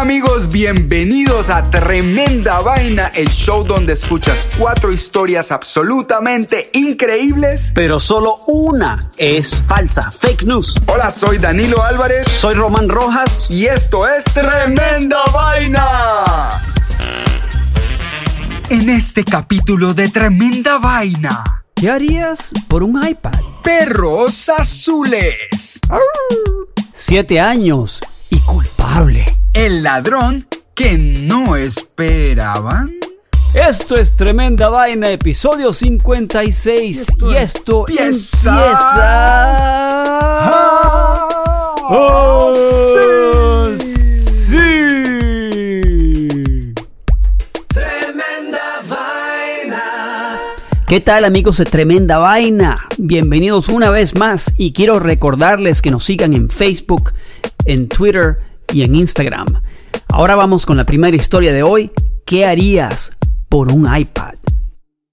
Hola amigos, bienvenidos a Tremenda Vaina, el show donde escuchas cuatro historias absolutamente increíbles. pero solo una es falsa, fake news. Hola, soy Danilo Álvarez Soy Román Rojas. y esto es Tremenda Vaina. En este capítulo de Tremenda Vaina, ¿Qué harías por un iPad? perros azules, Siete años culpable. el ladrón que no esperaban. Esto es Tremenda Vaina, episodio 56. Y esto, empieza. empieza. ¡Oh, sí! Tremenda vaina. ¿Qué tal amigos de Tremenda Vaina? Bienvenidos una vez más y quiero recordarles que nos sigan en Facebook, en Twitter y en Instagram. Ahora vamos con la primera historia de hoy. ¿Qué harías por un iPad?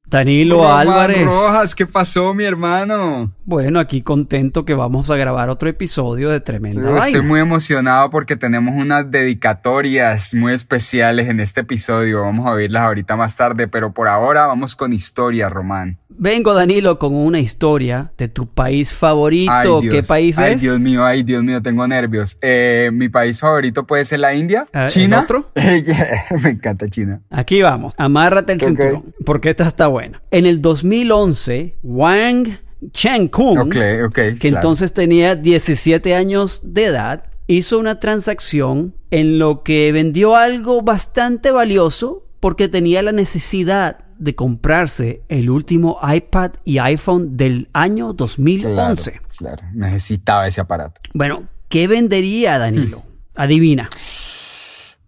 Danilo Román Álvarez. Rojas, ¿qué pasó, mi hermano? Bueno, aquí contento que vamos a grabar otro episodio de Tremenda Yo Estoy Vaina. muy emocionado porque tenemos unas dedicatorias muy especiales en este episodio. Vamos a oírlas ahorita más tarde, pero por ahora vamos con historia, Román. Vengo, Danilo, con una historia de tu país favorito. Ay, Dios. ¿Qué país Ay, es? Dios mío, ay, Dios mío, tengo nervios. Eh, mi país favorito puede ser la India. ¿el ¿China? otro? Me encanta China. Aquí vamos, amárrate el Ok. cinturón, porque esta está buena. En el 2011, Wang Chen-kung, Ok, ok. que claro. entonces tenía 17 años de edad, hizo una transacción en lo que vendió algo bastante valioso porque tenía la necesidad de comprarse el último iPad y iPhone del año 2011. Claro, claro. Necesitaba ese aparato. Bueno, ¿qué vendería Danilo? Adivina.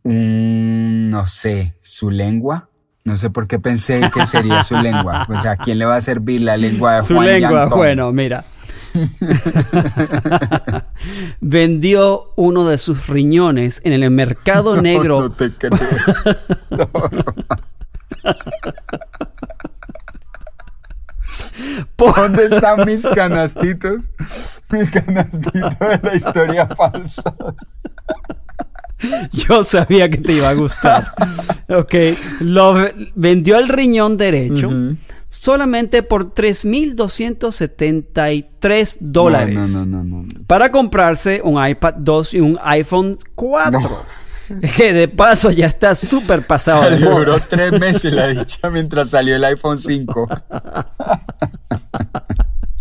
Mm, no sé, su lengua. No sé por qué pensé que sería su lengua. O sea, ¿a quién le va a servir la lengua de Su Juan lengua, Yantón? bueno, mira. Vendió uno de sus riñones en el mercado negro. No te creo. por- ¿Dónde están mis canastitos? Mi canastito de la historia falsa. Yo sabía que te iba a gustar. Ok. Lo ve- vendió el riñón derecho solamente por 3.273 dólares. No, no, no. Para comprarse un iPad 2 y un iPhone 4. No. Que de paso ya está súper pasado de moda. duró tres meses la dicha mientras salió el iPhone 5.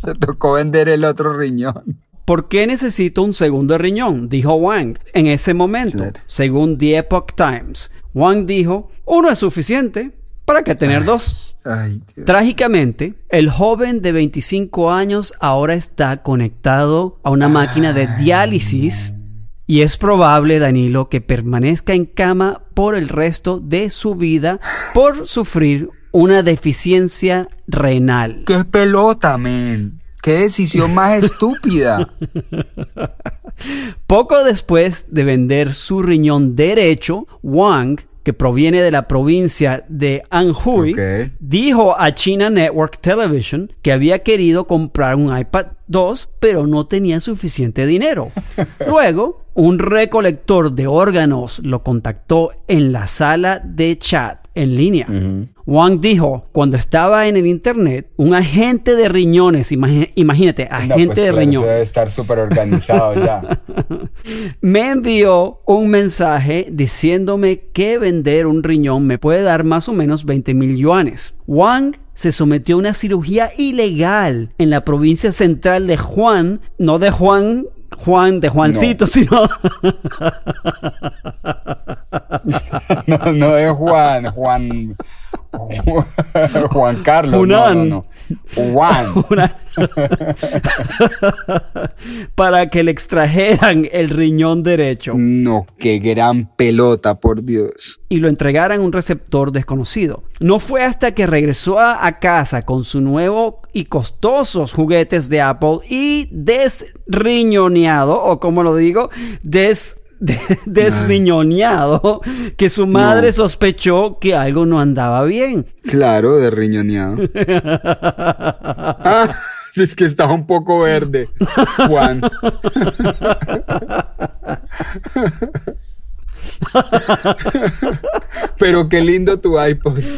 Le tocó vender el otro riñón. ¿Por qué necesito un segundo riñón? Dijo Wang en ese momento. Claro. Según The Epoch Times, Wang dijo, uno es suficiente. ¿Para qué tener dos? Ay. Trágicamente, el joven de 25 años ahora está conectado a una máquina de diálisis y es probable, Danilo, que permanezca en cama por el resto de su vida por sufrir una deficiencia renal. ¡Qué pelota, men! ¡Qué decisión más estúpida! Poco después de vender su riñón derecho, Wang, que proviene de la provincia de Anhui, dijo a China Network Television que había querido comprar un iPad 2, pero no tenía suficiente dinero. Luego, un recolector de órganos lo contactó en la sala de chat en línea. Wang dijo, cuando estaba en el internet, un agente de riñones, imagínate, No, agente pues de claro, riñones. debe estar súper organizado ya. me envió un mensaje diciéndome que vender un riñón me puede dar más o menos 20 mil yuanes. Wang se sometió a una cirugía ilegal en la provincia central de Juan, no de Juan, Juan de Juancito, sino No, no de Juan, Juan. Juan Carlos. No, no, no. Juan. para que le extrajeran el riñón derecho. No, qué gran pelota, por Dios. y lo entregaran a un receptor desconocido. No fue hasta que regresó a, a casa con su nuevo y costosos juguetes de Apple y desriñoneado, o como lo digo, des, de- desriñoneado, que su madre No. sospechó que algo no andaba bien. Claro, de riñoneado. Ah, es que estaba un poco verde. Juan. Pero qué lindo tu iPod.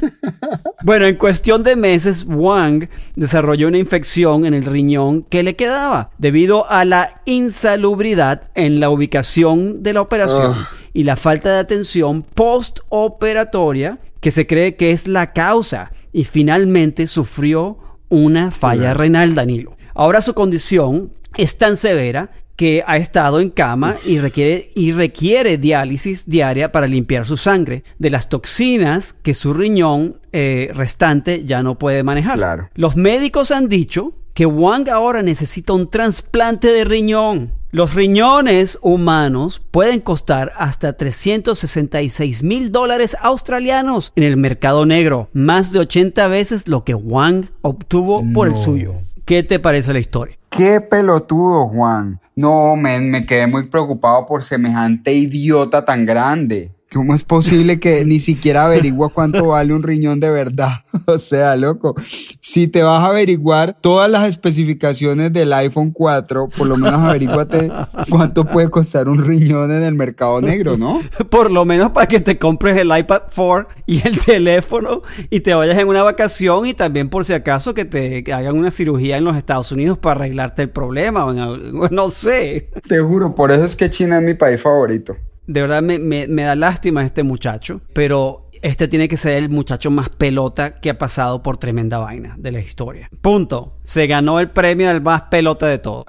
Bueno, en cuestión de meses, Wang desarrolló una infección en el riñón que le quedaba debido a la insalubridad en la ubicación de la operación Ugh. y la falta de atención postoperatoria que se cree que es la causa y finalmente sufrió una falla renal, Danilo. Ahora su condición es tan severa que ha estado en cama y requiere, y requiere diálisis diaria para limpiar su sangre de las toxinas que su riñón eh, restante ya no puede manejar. Claro. Los médicos han dicho que Wang ahora necesita un trasplante de riñón. Los riñones humanos pueden costar hasta 366 mil dólares australianos en el mercado negro, más de 80 veces lo que Wang obtuvo por el suyo. ¿Qué te parece la historia? Qué pelotudo, Juan. No, men, me quedé muy preocupado por semejante idiota tan grande. ¿Cómo es posible que ni siquiera averigua cuánto vale un riñón de verdad? O sea, loco, si te vas a averiguar todas las especificaciones del iPhone 4, por lo menos averíguate cuánto puede costar un riñón en el mercado negro, ¿no? Por lo menos para que te compres el iPad 4 y el teléfono y te vayas en una vacación y también por si acaso que te hagan una cirugía en los Estados Unidos para arreglarte el problema o en algo- no sé. Te juro, por eso es que China es mi país favorito. De verdad me, me- da lástima este muchacho, pero este tiene que ser el muchacho más pelota que ha pasado por tremenda vaina de la historia. Punto. Se ganó el premio del más pelota de todo.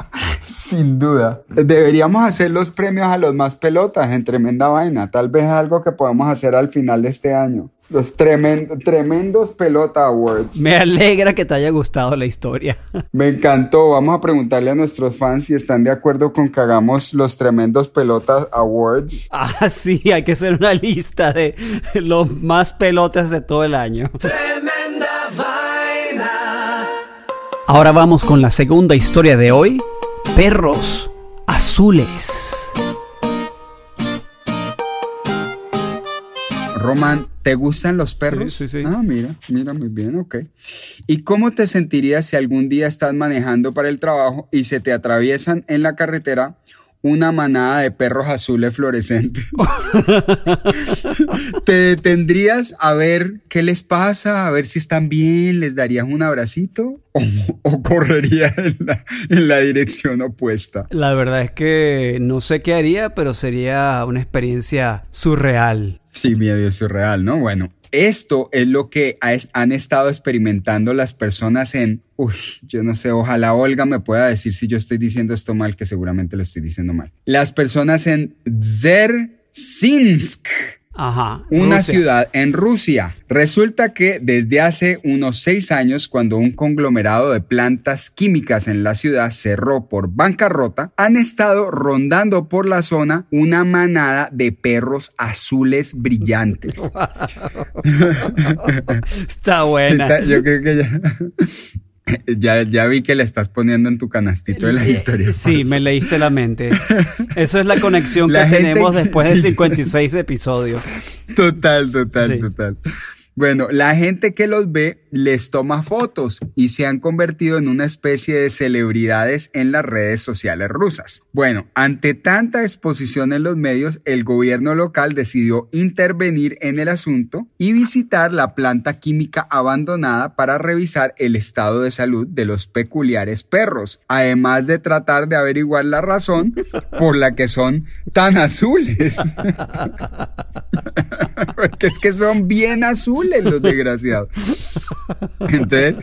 Sin duda. Deberíamos hacer los premios a los más pelotas en tremenda vaina. Tal vez es algo que podemos hacer al final de este año. Los tremen- tremendos pelota awards. Me alegra que te haya gustado la historia. Me encantó. Vamos a preguntarle a nuestros fans si están de acuerdo con que hagamos los tremendos pelotas awards. Ah, sí, hay que hacer una lista de los más pelotas de todo el año. Tremenda vaina. Ahora vamos con la segunda historia de hoy. Perros azules. Roman, ¿te gustan los perros? Sí, sí, sí. Ah, mira, mira, muy bien, ok. ¿Y cómo te sentirías si algún día estás manejando para el trabajo y se te atraviesan en la carretera una manada de perros azules fluorescentes? ¿Te detendrías a ver qué les pasa, a ver si están bien, les darías un abracito o, o correrías en la, en la dirección opuesta? La verdad es que no sé qué haría, pero sería una experiencia surreal. Sí, medio surreal, ¿no? Bueno, esto es lo que ha- han estado experimentando las personas en, uy, yo no sé, ojalá Olga me pueda decir si yo estoy diciendo esto mal, que seguramente lo estoy diciendo mal. Las personas en Dzerzhinsk, Ajá. una Rusia. ciudad en Rusia. Resulta que desde hace unos seis años, cuando un conglomerado de plantas químicas en la ciudad cerró por bancarrota, han estado rondando por la zona una manada de perros azules brillantes. Está buena. Está- yo creo que ya, ya, ya vi que le estás poniendo en tu canastito de las historias. Eh, Sí, me leíste la mente. Eso es la conexión La que tenemos después de sí. 56 episodios. Total, total, Sí. total. Bueno, la gente que los ve les toma fotos y se han convertido en una especie de celebridades en las redes sociales rusas. Bueno, ante tanta exposición en los medios, el gobierno local decidió intervenir en el asunto y visitar la planta química abandonada para revisar el estado de salud de los peculiares perros, además de tratar de averiguar la razón por la que son tan azules. Porque es que son bien azules los desgraciados. Entonces,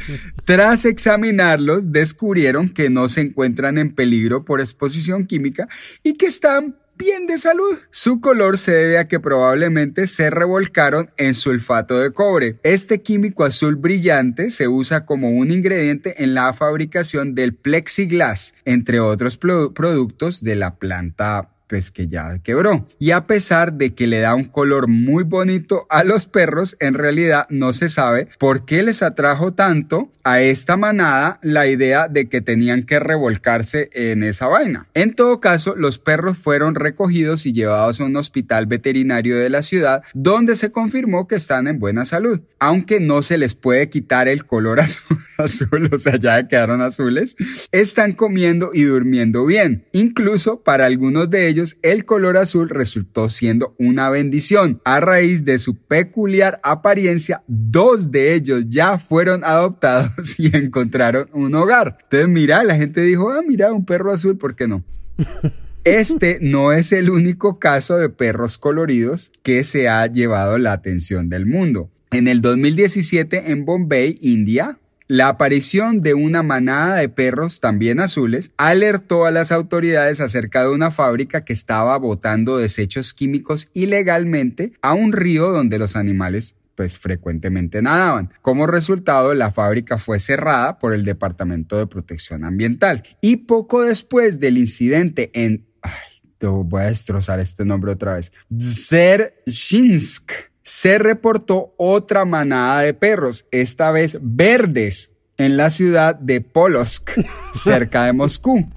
tras examinarlos, descubrieron que no se encuentran en peligro por exposición química y que están bien de salud. Su color se debe a que probablemente se revolcaron en sulfato de cobre. Este químico azul brillante se usa como un ingrediente en la fabricación del plexiglas, entre otros produ- productos de la planta pues que ya quebró. Y a pesar de que le da un color muy bonito a los perros, en realidad no se sabe por qué les atrajo tanto a esta manada la idea de que tenían que revolcarse en esa vaina. En todo caso, los perros fueron recogidos y llevados a un hospital veterinario de la ciudad donde se confirmó que están en buena salud, aunque no se les puede quitar el color azul, azul o sea, ya quedaron azules, están comiendo y durmiendo bien. Incluso para algunos de ellos el color azul resultó siendo una bendición. A raíz de su peculiar apariencia, dos de ellos ya fueron adoptados y encontraron un hogar. Entonces, mira, la gente dijo, ah, mira, un perro azul, ¿por qué no? Este no es el único caso de perros coloridos que se ha llevado la atención del mundo. En el 2017 en Bombay, India, la aparición de una manada de perros también azules alertó a las autoridades acerca de una fábrica que estaba botando desechos químicos ilegalmente a un río donde los animales pues frecuentemente nadaban. Como resultado, la fábrica fue cerrada por el Departamento de Protección Ambiental. Y poco después del incidente en... Ay, te voy a destrozar este nombre otra vez. Dzerzhinsk se reportó otra manada de perros, esta vez verdes, en la ciudad de Polosk, cerca de Moscú.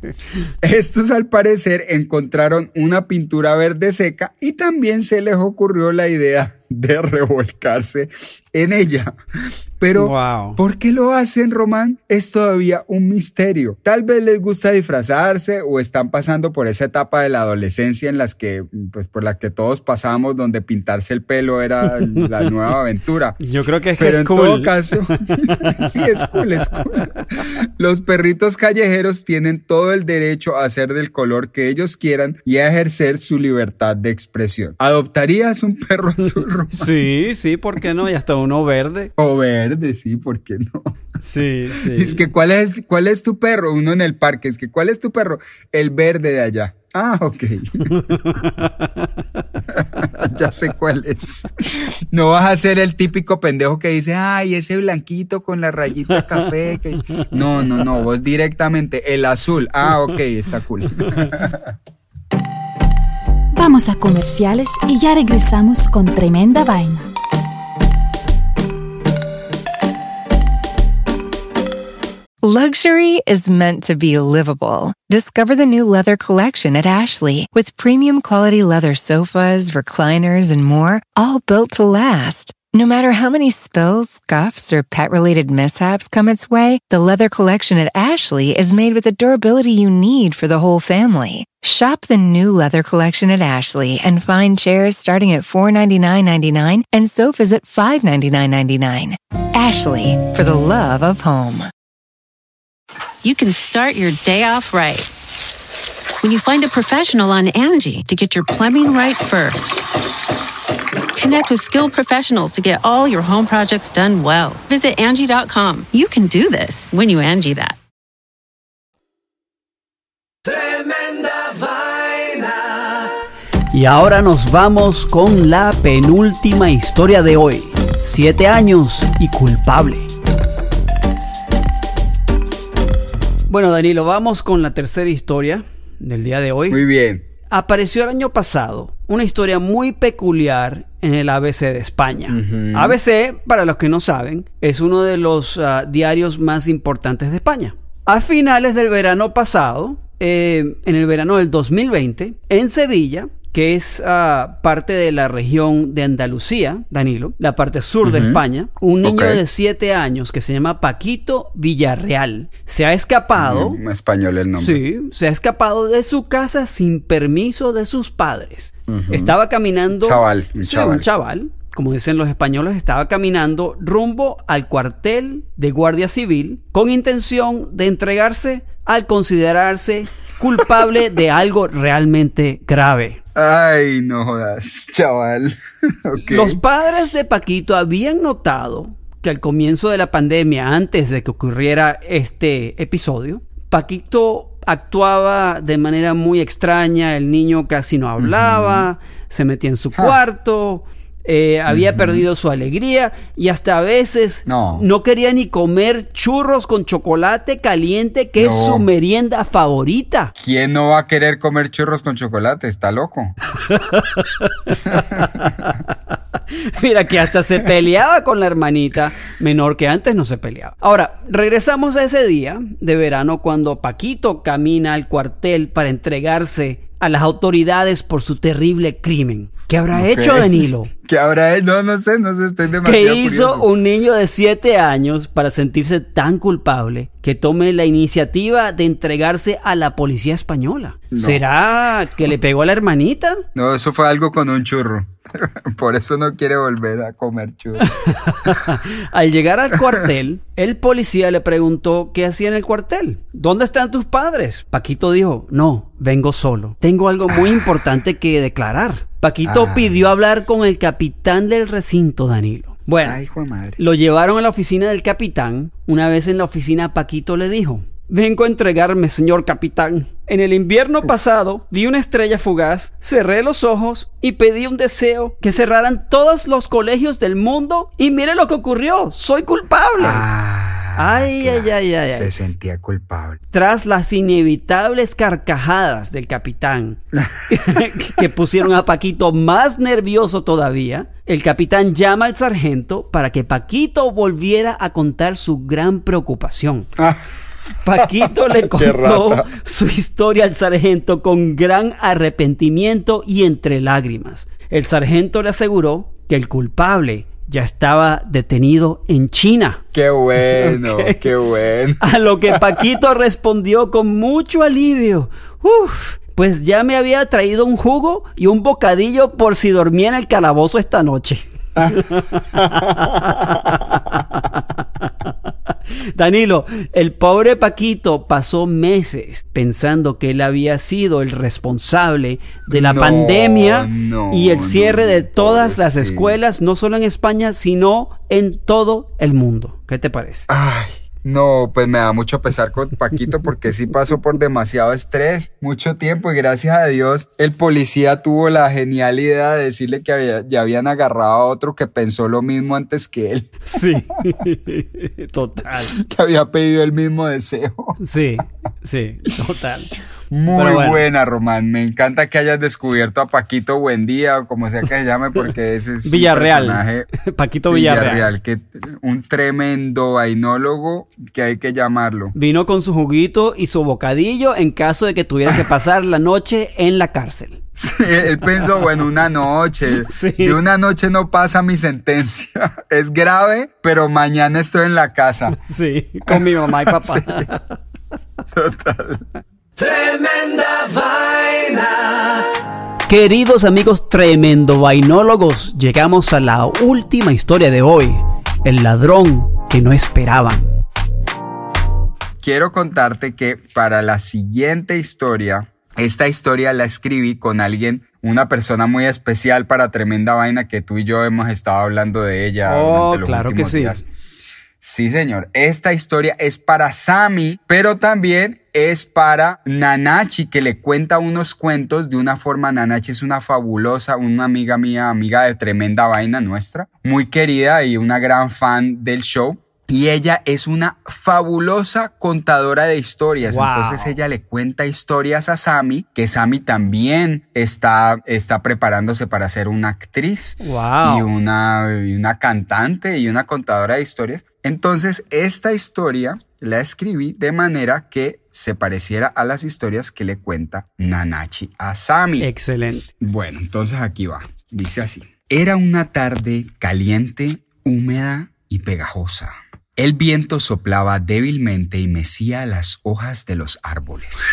Estos al parecer encontraron una pintura verde seca y también se les ocurrió la idea de revolcarse en ella. Pero, Wow. ¿por qué lo hacen, Román? Es todavía un misterio. Tal vez les gusta disfrazarse o están pasando por esa etapa de la adolescencia en las que, pues, por la que todos pasamos, donde pintarse el pelo era la nueva aventura. Yo creo que es que es en cool. todo caso, sí, es cool, es cool. Los perritos callejeros tienen todo el derecho a ser del color que ellos quieran y a ejercer su libertad de expresión. ¿Adoptarías un perro azul Sí, sí, ¿por qué no? Y hasta uno verde. o verde? Sí, ¿por qué no? Sí, sí. Es que ¿cuál es, ¿cuál es tu perro? Uno en el parque, es que ¿cuál es tu perro? El verde de allá. Ah, ok. ya sé cuál es. No vas a ser el típico pendejo que dice, ay, ese blanquito con la rayita café. que-". No, no, no, vos directamente, el azul. Ah, ok, está cool. Vamos a comerciales y ya regresamos con tremenda vaina. Luxury is meant to be livable. Discover the new leather collection at Ashley with premium quality leather sofas, recliners, and more, all built to last. No matter how many spills, scuffs, or pet related mishaps come its way, the leather collection at Ashley is made with the durability you need for the whole family. Shop the new leather collection at Ashley and find chairs starting at $499.99 and sofas at $599.99. Ashley, for the love of home. you can start your day off right. When you find a professional on Angie to get your plumbing right first. Connect with skilled professionals to get all your home projects done well. Visit Angie.com. You can do this when you Angie that. Tremenda vaina. Y ahora nos vamos con la penúltima historia de hoy. Siete años y culpable. Bueno, Danilo, vamos con la tercera historia del día de hoy. Muy bien. Apareció el año pasado una historia muy peculiar en el ABC de España. ABC, para los que no saben, es uno de los ah, diarios más importantes de España. A finales del verano pasado, eh, en el verano del 2020, en Sevilla, que es ah, parte de la región de Andalucía, Danilo, la parte sur de España, un niño de 7 años que se llama Paquito Villarreal se ha escapado. Mm, español el nombre. Sí, se ha escapado de su casa sin permiso de sus padres. Estaba caminando. Chaval, un Sí, chaval. un chaval. Como dicen los españoles, estaba caminando rumbo al cuartel de Guardia Civil con intención de entregarse al considerarse culpable de algo realmente grave. Ay, no jodas, chaval. Los padres de Paquito habían notado que al comienzo de la pandemia, antes de que ocurriera este episodio, Paquito actuaba de manera muy extraña, el niño casi no hablaba, se metía en su cuarto, eh, había perdido su alegría y hasta a veces No. quería ni comer churros con chocolate caliente, que es su merienda favorita. ¿Quién no va a querer comer churros con chocolate? Está loco. Mira que hasta se peleaba con la hermanita menor que antes no se peleaba. Ahora, regresamos a ese día de verano cuando Paquito camina al cuartel para entregarse a las autoridades por su terrible crimen. ¿Qué habrá hecho Danilo? ¿Qué habrá él? No, no sé, no sé, estoy demasiado ¿Qué hizo curioso. un niño de 7 años para sentirse tan culpable que tome la iniciativa de entregarse a la policía española? No. ¿Será que le pegó a la hermanita? No, eso fue algo con un churro. Por eso no quiere volver a comer churros. Al llegar al cuartel, el policía le preguntó qué hacía en el cuartel. ¿Dónde están tus padres? Paquito dijo, no, vengo solo. Tengo algo muy importante que declarar. Paquito Ah. pidió hablar con el capitán del recinto, Danilo. Bueno, Ay, lo llevaron a la oficina del capitán. Una vez en la oficina, Paquito le dijo, Vengo a entregarme, señor capitán. En el invierno pasado vi una estrella fugaz, cerré los ojos y pedí un deseo que cerraran todos los colegios del mundo y mire lo que ocurrió, soy culpable. Ah, Ay, ay, ay, ay, ay. Se sentía culpable. Tras las inevitables carcajadas del capitán que pusieron a Paquito más nervioso todavía, el capitán llama al sargento para que Paquito volviera a contar su gran preocupación. Ah, Paquito le contó su historia al sargento con gran arrepentimiento y entre lágrimas. El sargento le aseguró que el culpable ya estaba detenido en China. qué bueno, qué bueno. A lo que Paquito respondió con mucho alivio. Uf, pues ya me había traído un jugo y un bocadillo por si dormía en el calabozo esta noche. Danilo, el pobre Paquito pasó meses pensando que él había sido el responsable de la No, pandemia no, y el cierre no, de todas las escuelas, no solo en España, sino en todo el mundo. ¿Qué te parece? Ay, no, pues me da mucho pesar con Paquito porque sí pasó por demasiado estrés, mucho tiempo y gracias a Dios el policía tuvo la genial idea de decirle que había- ya habían agarrado a otro que pensó lo mismo antes que él, Sí, total. que había pedido el mismo deseo. Sí, sí, total. Muy bueno. buena, Román. Me encanta que hayas descubierto a Paquito Buendía o como sea que se llame, porque ese es un Villarreal. personaje- Paquito Villarreal. que un tremendo vainólogo que hay que llamarlo. Vino con su juguito y su bocadillo en caso de que tuviera que pasar la noche en la cárcel. Sí, él pensó, bueno, una noche. Sí. De una noche no pasa mi sentencia. Es grave, pero mañana estoy en la casa. Sí, con mi mamá y papá. Tremenda vaina. Queridos amigos tremendo vainólogos, llegamos a la última historia de hoy. El ladrón que no esperaban. Quiero contarte que para la siguiente historia, esta historia la escribí con alguien, una persona muy especial para Tremenda Vaina que tú y yo hemos estado hablando de ella. Oh, durante los claro que sí. días. Sí, señor. Esta historia es para Sammy, pero también es para Nanachi, que le cuenta unos cuentos de una forma. Nanachi es una fabulosa, una amiga mía, amiga de tremenda vaina nuestra, muy querida y una gran fan del show. Y ella es una fabulosa contadora de historias. Entonces ella le cuenta historias a Sammy, que Sammy también está, está preparándose para ser una actriz y, una, y una cantante y una contadora de historias. Entonces esta historia la escribí de manera que se pareciera a las historias que le cuenta Nanachi a Sammy. Excelente. Bueno, entonces aquí va. Dice así. Era una tarde caliente, húmeda y pegajosa. El viento soplaba débilmente y mecía las hojas de los árboles.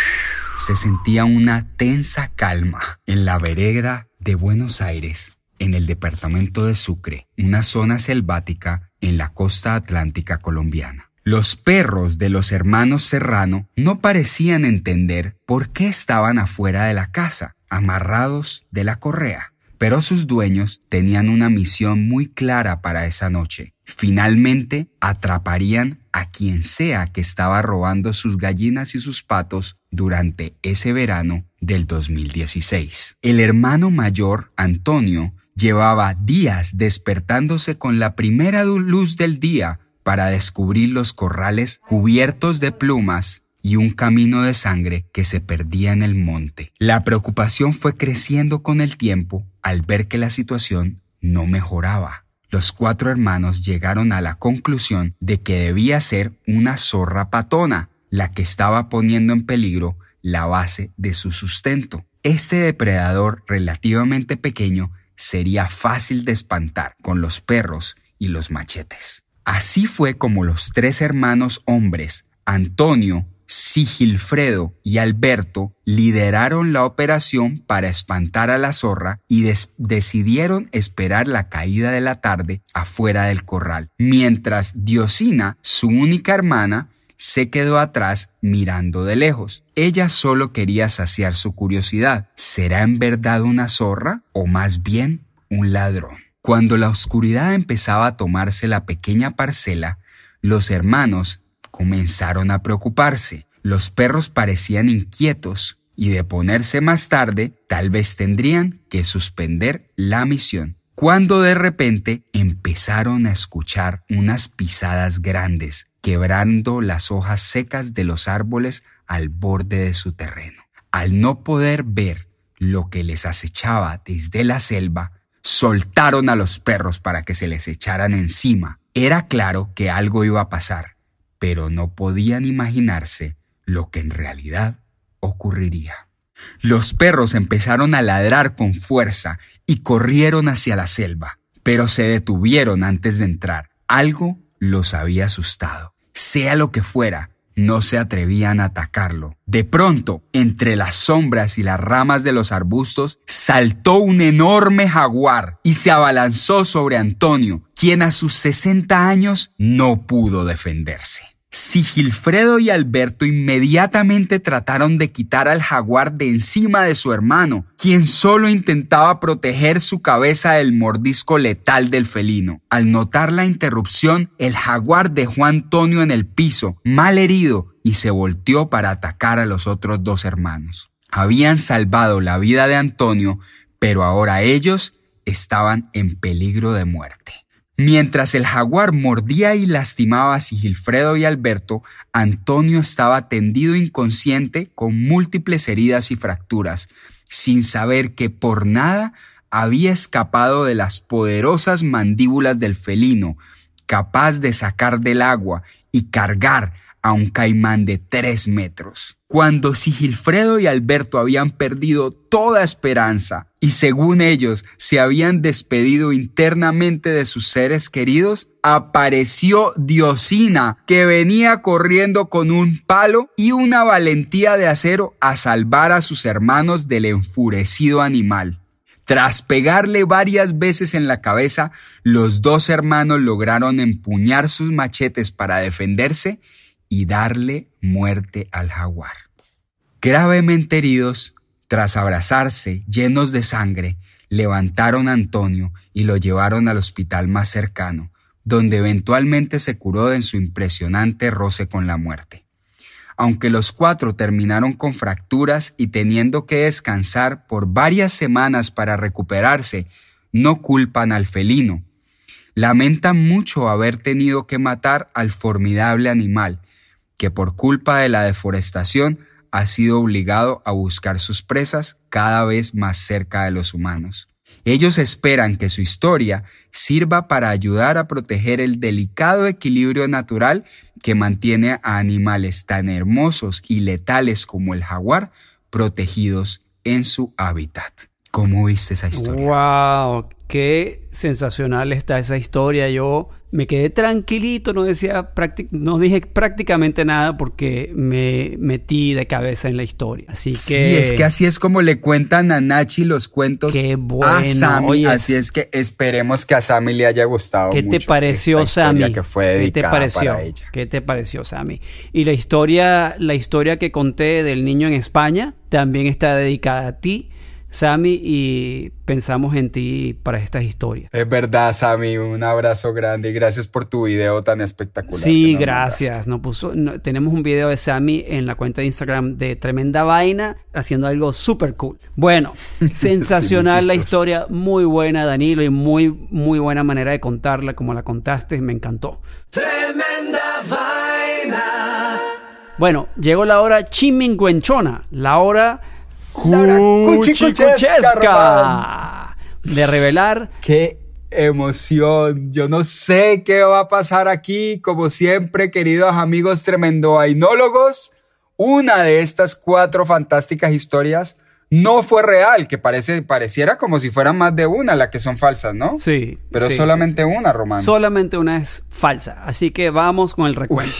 Se sentía una tensa calma en la vereda de Buenos Aires, en el departamento de Sucre, una zona selvática en la costa atlántica colombiana. Los perros de los hermanos Serrano no parecían entender por qué estaban afuera de la casa, amarrados de la correa, pero sus dueños tenían una misión muy clara para esa noche, Finalmente atraparían a quien sea que estaba robando sus gallinas y sus patos durante ese verano del 2016. El hermano mayor, Antonio, llevaba días despertándose con la primera luz del día para descubrir los corrales cubiertos de plumas y un camino de sangre que se perdía en el monte. La preocupación fue creciendo con el tiempo al ver que la situación no mejoraba los cuatro hermanos llegaron a la conclusión de que debía ser una zorra patona la que estaba poniendo en peligro la base de su sustento. Este depredador relativamente pequeño sería fácil de espantar con los perros y los machetes. Así fue como los tres hermanos hombres, Antonio, Sigilfredo y Alberto lideraron la operación para espantar a la zorra y decidieron esperar la caída de la tarde afuera del corral, mientras Diosina, su única hermana, se quedó atrás mirando de lejos. Ella solo quería saciar su curiosidad. ¿Será en verdad una zorra o más bien un ladrón? Cuando la oscuridad empezaba a tomarse la pequeña parcela, los hermanos comenzaron a preocuparse. Los perros parecían inquietos y de ponerse más tarde tal vez tendrían que suspender la misión. Cuando de repente empezaron a escuchar unas pisadas grandes, quebrando las hojas secas de los árboles al borde de su terreno. Al no poder ver lo que les acechaba desde la selva, soltaron a los perros para que se les echaran encima. Era claro que algo iba a pasar pero no podían imaginarse lo que en realidad ocurriría. Los perros empezaron a ladrar con fuerza y corrieron hacia la selva, pero se detuvieron antes de entrar. Algo los había asustado. Sea lo que fuera, no se atrevían a atacarlo. De pronto, entre las sombras y las ramas de los arbustos, saltó un enorme jaguar y se abalanzó sobre Antonio, quien a sus 60 años no pudo defenderse. Sigilfredo y Alberto inmediatamente trataron de quitar al jaguar de encima de su hermano, quien solo intentaba proteger su cabeza del mordisco letal del felino. Al notar la interrupción, el jaguar dejó a Antonio en el piso, mal herido, y se volteó para atacar a los otros dos hermanos. Habían salvado la vida de Antonio, pero ahora ellos estaban en peligro de muerte. Mientras el jaguar mordía y lastimaba a Sigilfredo y Alberto, Antonio estaba tendido inconsciente con múltiples heridas y fracturas, sin saber que por nada había escapado de las poderosas mandíbulas del felino, capaz de sacar del agua y cargar a un caimán de tres metros. Cuando Sigilfredo y Alberto habían perdido toda esperanza y según ellos se habían despedido internamente de sus seres queridos, apareció Diosina, que venía corriendo con un palo y una valentía de acero a salvar a sus hermanos del enfurecido animal. Tras pegarle varias veces en la cabeza, los dos hermanos lograron empuñar sus machetes para defenderse y darle muerte al jaguar. Gravemente heridos, tras abrazarse, llenos de sangre, levantaron a Antonio y lo llevaron al hospital más cercano, donde eventualmente se curó en su impresionante roce con la muerte. Aunque los cuatro terminaron con fracturas y teniendo que descansar por varias semanas para recuperarse, no culpan al felino. Lamentan mucho haber tenido que matar al formidable animal, que por culpa de la deforestación ha sido obligado a buscar sus presas cada vez más cerca de los humanos. Ellos esperan que su historia sirva para ayudar a proteger el delicado equilibrio natural que mantiene a animales tan hermosos y letales como el jaguar protegidos en su hábitat. ¿Cómo viste esa historia? ¡Wow! Qué sensacional está esa historia. Yo me quedé tranquilito, no, decía no dije prácticamente nada porque me metí de cabeza en la historia. Así que. Sí, es que así es como le cuentan a Nachi los cuentos qué bueno. a Sammy. así es que esperemos que a Sammy le haya gustado. ¿Qué te pareció, Sammy? Que fue ¿Qué te pareció? ¿Qué te pareció, Sammy? Y la historia, la historia que conté del niño en España también está dedicada a ti Sammy, y pensamos en ti para estas historias. Es verdad, Sammy, un abrazo grande y gracias por tu video tan espectacular. Sí, gracias. No puso, tenemos un video de Sammy en la cuenta de Instagram de Tremenda Vaina haciendo algo súper cool. Bueno, sensacional la historia, muy buena, Danilo, y muy, muy buena manera de contarla como la contaste, me encantó. Tremenda Vaina. Bueno, llegó la hora chiminguenchona, la hora cuchicuchesca de revelar. ¡Qué emoción! Yo no sé qué va a pasar aquí. Como siempre, queridos amigos tremendo ainólogos, una de estas cuatro fantásticas historias no fue real, que parece, pareciera como si fueran más de una las que son falsas, ¿no? Sí. Pero solamente una, Román. Solamente una es falsa. Así que vamos con el recuento.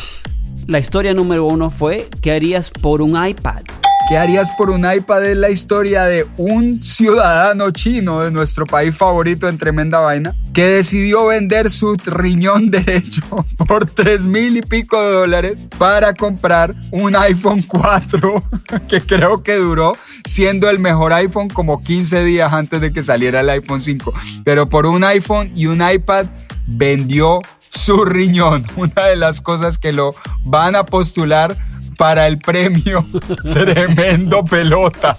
La historia número uno fue, ¿qué harías por un iPad? ¿Qué harías por un iPad? Es la historia de un ciudadano chino de nuestro país favorito en tremenda vaina que decidió vender su riñón derecho por tres mil y pico de dólares para comprar un iPhone 4 que creo que duró siendo el mejor iPhone como 15 días antes de que saliera el iPhone 5. Pero por un iPhone y un iPad vendió su riñón, una de las cosas que lo van a postular para el premio Tremendo Pelota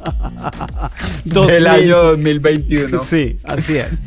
del año 2021. Sí, así es.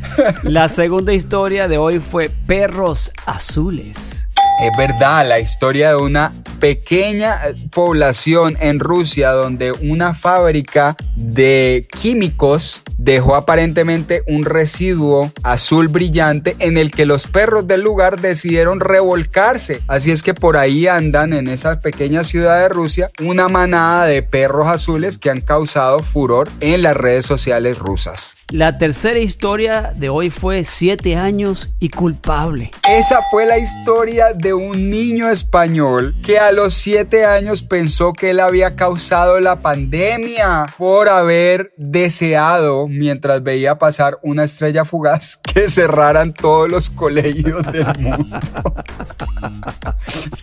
La segunda historia de hoy fue Perros Azules. Es verdad, la historia de una pequeña población en Rusia donde una fábrica de químicos dejó aparentemente un residuo azul brillante en el que los perros del lugar decidieron revolcarse. Así es que por ahí andan en esa pequeña ciudad de Rusia una manada de perros azules que han causado furor en las redes sociales rusas. La tercera historia de hoy fue siete años y culpable. Esa fue la historia de un niño español que a los siete años pensó que él había causado la pandemia por haber deseado, mientras veía pasar una estrella fugaz, que cerraran todos los colegios del mundo.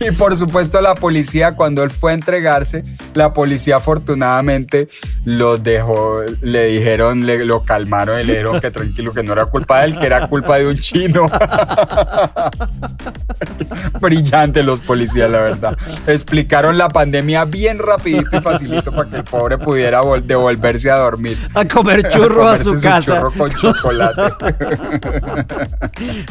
y por supuesto la policía, cuando él fue a entregarse, la policía afortunadamente lo dejó, le dijeron, le, lo calmaron le dijeron que tranquilo, que no era culpa de él, que era culpa de un chino. Brillante los policías, la verdad. Explicaron la pandemia bien rapidito y facilito para que el pobre pudiera devolverse a dormir. A comer churro a, su casa. Churro con chocolate.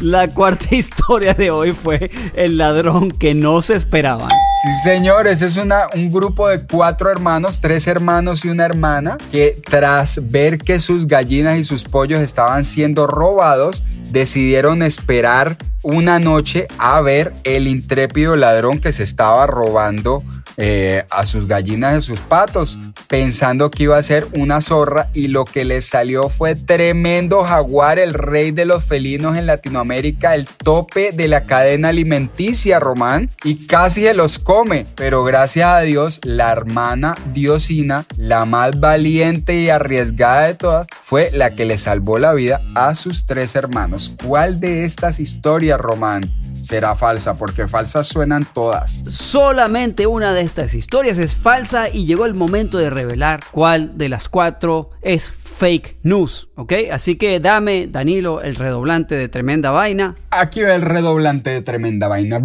La cuarta historia de hoy fue el ladrón que no se esperaban. Sí, señores, es una, un grupo de cuatro hermanos, tres hermanos y una hermana, que tras ver que sus gallinas y sus pollos estaban siendo robados, decidieron esperar una noche a ver el intrépido ladrón que se estaba robando eh, a sus gallinas y a sus patos, pensando que iba a ser una zorra y lo que les salió fue tremendo jaguar, el rey de los felinos en Latinoamérica, el tope de la cadena alimenticia, Román, y casi se los come, pero gracias a Dios, la hermana Diosina, la más valiente y arriesgada de todas, fue la que le salvó la vida a sus tres hermanos. ¿Cuál de estas historias, Román, será falsa? Porque falsas suenan todas. Solamente una de estas historias es falsa y llegó el momento de revelar cuál de las cuatro es fake news, ¿ok? Así que dame, Danilo, el redoblante de tremenda vaina. Aquí va el redoblante de tremenda vaina.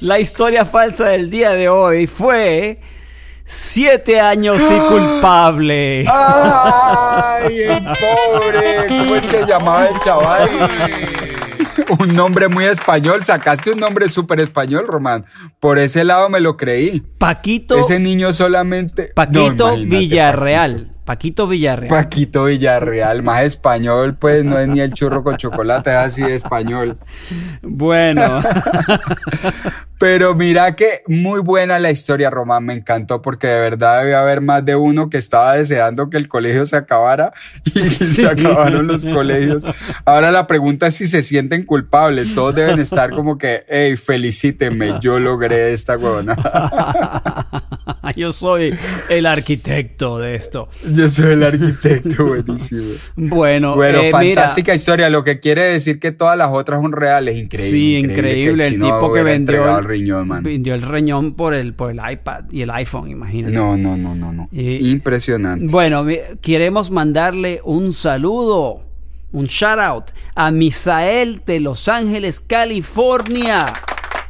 La historia falsa del día de hoy fue siete años y culpable. ¡Ay, el pobre! ¿Cómo es que llamaba el chaval? Un nombre muy español. Sacaste un nombre súper español, Román. Por ese lado me lo creí. Paquito. Ese niño solamente. Paquito No, Villarreal. Paquito Villarreal. Paquito Villarreal, más español, pues no es ni el churro con chocolate, es así de español. Bueno. Pero mira que muy buena la historia, Román, me encantó porque de verdad debe haber más de uno que estaba deseando que el colegio se acabara y se acabaron los colegios. Ahora la pregunta es si se sienten culpables, todos deben estar como que, hey, felicítenme, yo logré esta huevona. Yo soy el arquitecto de esto. Yo soy el arquitecto, buenísimo. Bueno, Bueno, eh, mira, fantástica historia, lo que quiere decir que todas las otras son reales, increíble. Sí, increíble. que El chino tipo que vendió el, el riñón, man. vendió el riñón por el, por el iPad y el iPhone, imagínate. No, no, no, no, no. Y- Impresionante. Bueno, queremos mandarle un saludo, un shout out a Misael de Los Ángeles, California.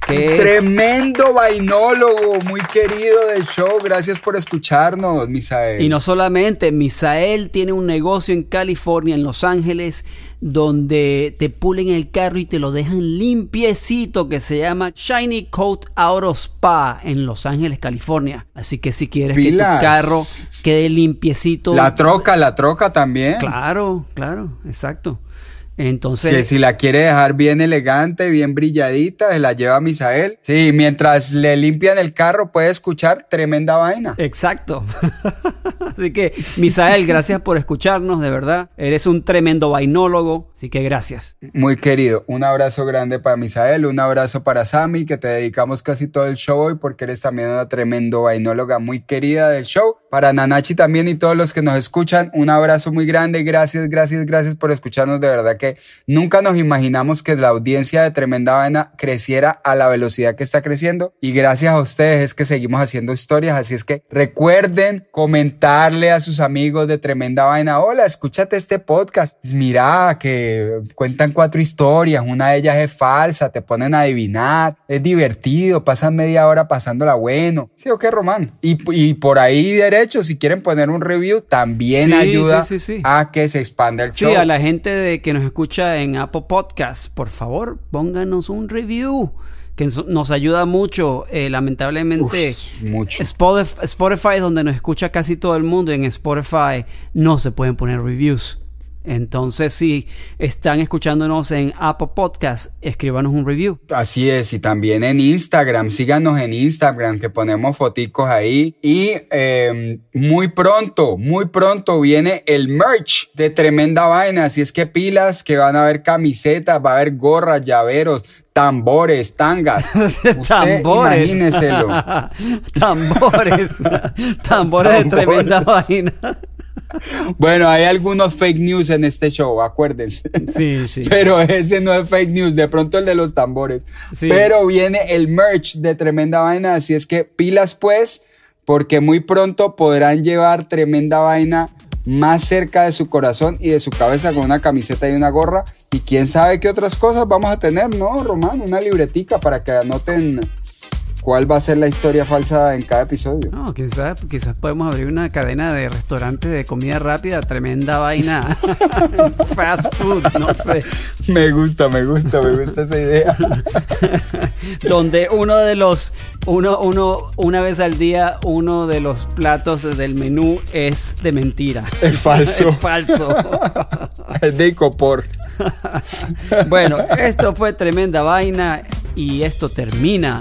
Es- Tremendo vainólogo, muy querido del show. Gracias por escucharnos, Misael. Y no solamente, Misael tiene un negocio en California, en Los Ángeles, donde te pulen el carro y te lo dejan limpiecito, que se llama Shiny Coat Auto Spa en Los Ángeles, California. Así que si quieres Pilas. que tu carro quede limpiecito. La troca, la troca también. Claro, claro, exacto. Entonces. Que si la quiere dejar bien elegante, bien brilladita, se la lleva a Misael. Sí, mientras le limpian el carro, puede escuchar tremenda vaina. Exacto. así que, Misael, gracias por escucharnos, de verdad. Eres un tremendo vainólogo, así que gracias. Muy querido, un abrazo grande para Misael, un abrazo para Sammy, que te dedicamos casi todo el show hoy porque eres también una tremendo vainóloga muy querida del show. Para Nanachi también y todos los que nos escuchan, un abrazo muy grande, gracias, gracias, gracias por escucharnos, de verdad que nunca nos imaginamos que la audiencia de Tremenda Vaina creciera a la velocidad que está creciendo. Y gracias a ustedes es que seguimos haciendo historias, así es que recuerden comentarle a sus amigos de Tremenda Vaina, hola, escúchate este podcast, mira que cuentan cuatro historias, una de ellas es falsa, te ponen a adivinar, es divertido, pasan media hora pasándola bueno, sí o qué, Román, y, y por ahí derecho, si quieren poner un review, también Sí, ayuda sí, sí, sí. a que se expanda el Sí, show. a la gente de que nos escucha en Apple Podcasts, por favor, pónganos un review que nos- nos ayuda mucho. Eh, lamentablemente, Uf, mucho. Spotify, Spotify es donde nos escucha casi todo el mundo y en Spotify no se pueden poner reviews. Entonces, si están escuchándonos en Apple Podcasts, escríbanos un review. Así es, y también en Instagram, síganos en Instagram que ponemos foticos ahí. Y eh, muy pronto, muy pronto viene el merch de Tremenda Vaina, así es que pilas, que van a haber camisetas, va a haber gorras, llaveros, tambores, tangas. Usted tambores. Imagíneselo. tambores. tambores de tremenda vaina. Bueno, hay algunos fake news en este show, acuérdense. Sí, sí. Pero ese no es fake news, de pronto el de los tambores. Sí. Pero viene el merch de Tremenda Vaina, así es que pilas pues, porque muy pronto podrán llevar Tremenda Vaina más cerca de su corazón y de su cabeza con una camiseta y una gorra. Y quién sabe qué otras cosas vamos a tener, ¿no, Román? Una libretica para que anoten cuál va a ser la historia falsa en cada episodio. No, quizás, quizás podemos abrir una cadena de restaurantes de comida rápida, tremenda vaina. Fast food, no sé. Me gusta, me gusta, me gusta esa idea. Donde uno de los, uno, uno, una vez al día, uno de los platos del menú es de mentira. Es falso. Es falso. Es de Icopor. Bueno, esto fue tremenda vaina y esto termina.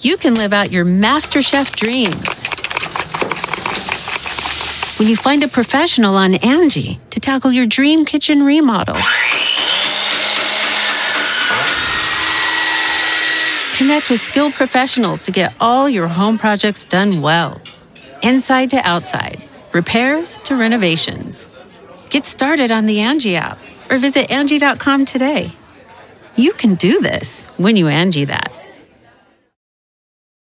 You can live out your MasterChef dreams when you find a professional on Angie to tackle your dream kitchen remodel. Connect with skilled professionals to get all your home projects done well. Inside to outside, repairs to renovations. Get started on the Angie app or visit Angie.com today. You can do this when you Angie that.